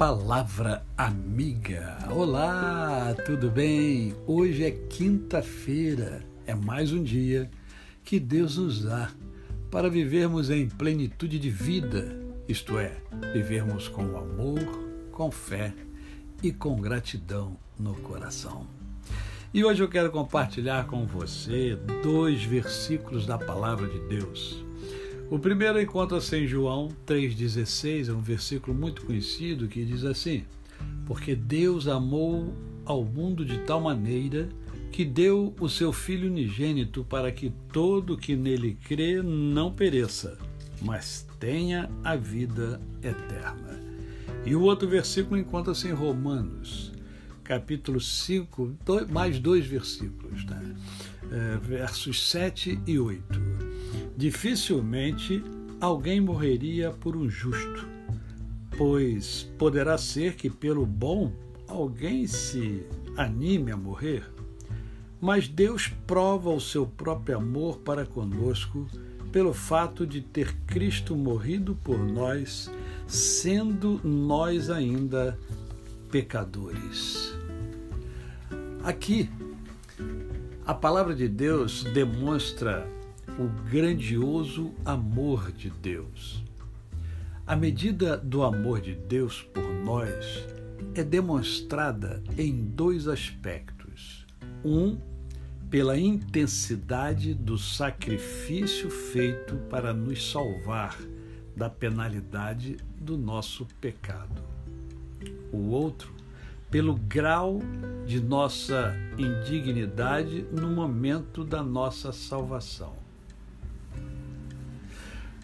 Palavra Amiga. Olá, tudo bem? Hoje é quinta-feira, é mais um dia que Deus nos dá para vivermos em plenitude de vida, isto é, vivermos com amor, com fé e com gratidão no coração. E hoje eu quero compartilhar com você dois versículos da Palavra de Deus. O primeiro encontra-se em João 3,16, é um versículo muito conhecido que diz assim: Porque Deus amou ao mundo de tal maneira que deu o seu Filho unigênito para que todo que nele crê não pereça, mas tenha a vida eterna. E o outro versículo encontra-se em Romanos, capítulo 5, mais dois versículos, né? é, versos 7 e 8 Dificilmente alguém morreria por um justo, pois poderá ser que pelo bom alguém se anime a morrer. Mas Deus prova o seu próprio amor para conosco pelo fato de ter Cristo morrido por nós, sendo nós ainda pecadores. Aqui, a palavra de Deus demonstra o grandioso amor de Deus. A medida do amor de Deus por nós é demonstrada em dois aspectos. Um, pela intensidade do sacrifício feito para nos salvar da penalidade do nosso pecado. O outro, pelo grau de nossa indignidade no momento da nossa salvação.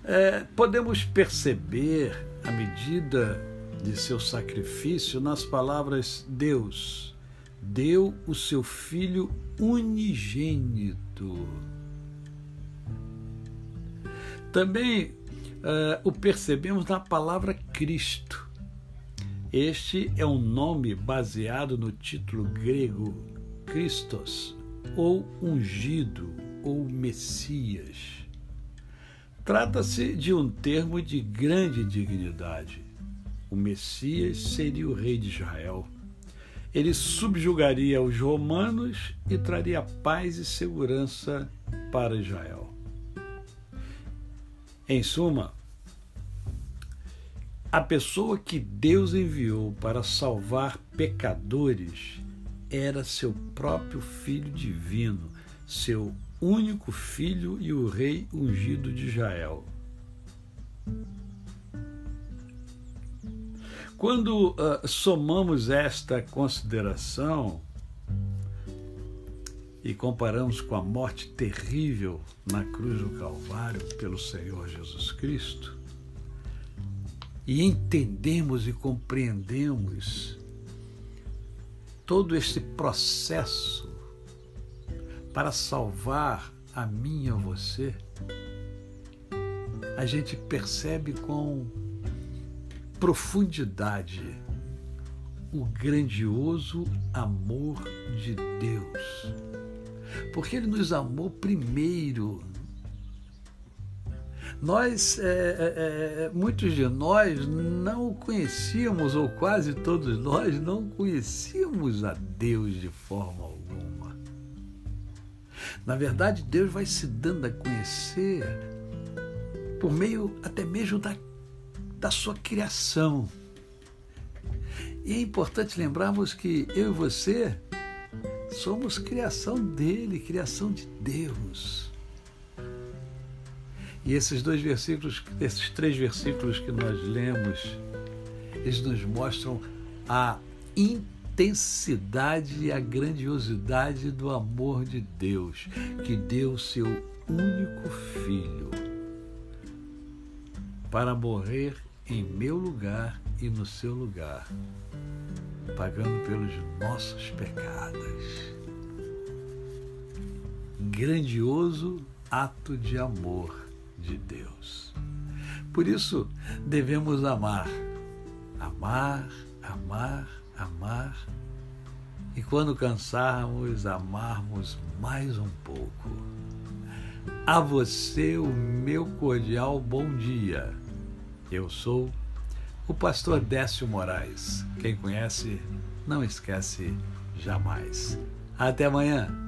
É, podemos perceber a medida de seu sacrifício nas palavras Deus deu o seu Filho unigênito. Também uh, o percebemos na palavra Cristo. Este é um nome baseado no título grego Christos, ou ungido, ou Messias. Trata-se de um termo de grande dignidade. O Messias seria o rei de Israel. Ele subjugaria os romanos e traria paz e segurança para Israel. Em suma, a pessoa que Deus enviou para salvar pecadores era seu próprio Filho divino, seu único filho e o rei ungido de Israel. Quando uh, somamos esta consideração e comparamos com a morte terrível na cruz do Calvário pelo Senhor Jesus Cristo, e entendemos e compreendemos todo esse processo para salvar a mim e a você, a gente percebe com profundidade o grandioso amor de Deus. Porque Ele nos amou primeiro. Nós, é, é, é muitos de nós não conhecíamos, ou quase todos nós não conhecíamos a Deus de forma alguma. Na verdade, Deus vai se dando a conhecer por meio até mesmo da, da sua criação. E é importante lembrarmos que eu e você somos criação dele, criação de Deus. E esses dois versículos, esses três versículos que nós lemos, eles nos mostram a intensidade intensidade e a grandiosidade do amor de Deus, que deu seu único filho para morrer em meu lugar e no seu lugar, pagando pelos nossos pecados. Grandioso ato de amor de Deus. Por isso, devemos amar, amar, amar, amar e quando cansarmos, amarmos mais um pouco. A você o meu cordial bom dia. Eu sou o pastor Décio Moraes. Quem conhece, não esquece jamais. Até amanhã.